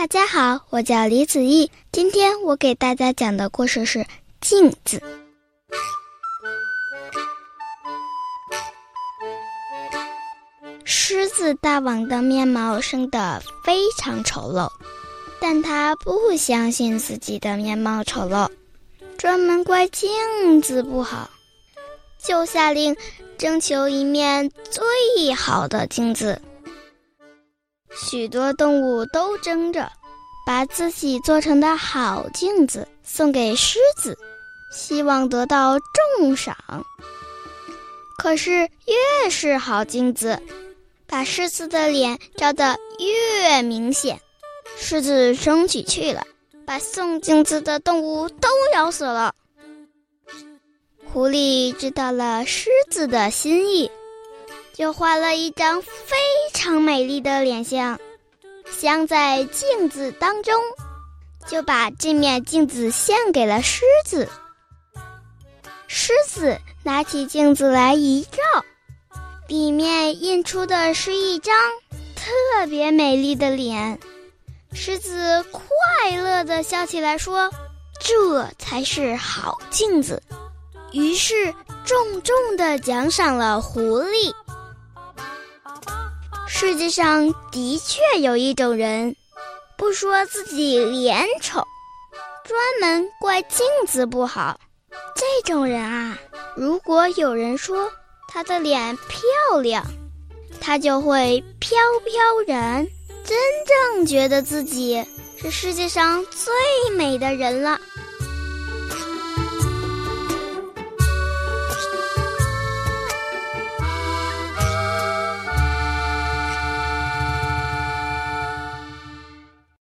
大家好，我叫李子毅。今天我给大家讲的故事是《镜子》。狮子大王的面貌生得非常丑陋，但他不相信自己的面貌丑陋，专门怪镜子不好，就下令征求一面最好的镜子。许多动物都争着把自己做成的好镜子送给狮子，希望得到重赏。可是越是好镜子，把狮子的脸照得越明显。狮子生起气了，把送镜子的动物都咬死了。狐狸知道了狮子的心意。就画了一张非常美丽的脸像，镶在镜子当中，就把这面镜子献给了狮子。狮子拿起镜子来一照，里面印出的是一张特别美丽的脸。狮子快乐地笑起来，说：“这才是好镜子。”于是重重地奖赏了狐狸。世界上的确有一种人，不说自己脸丑，专门怪镜子不好。这种人啊，如果有人说他的脸漂亮，他就会飘飘然，真正觉得自己是世界上最美的人了。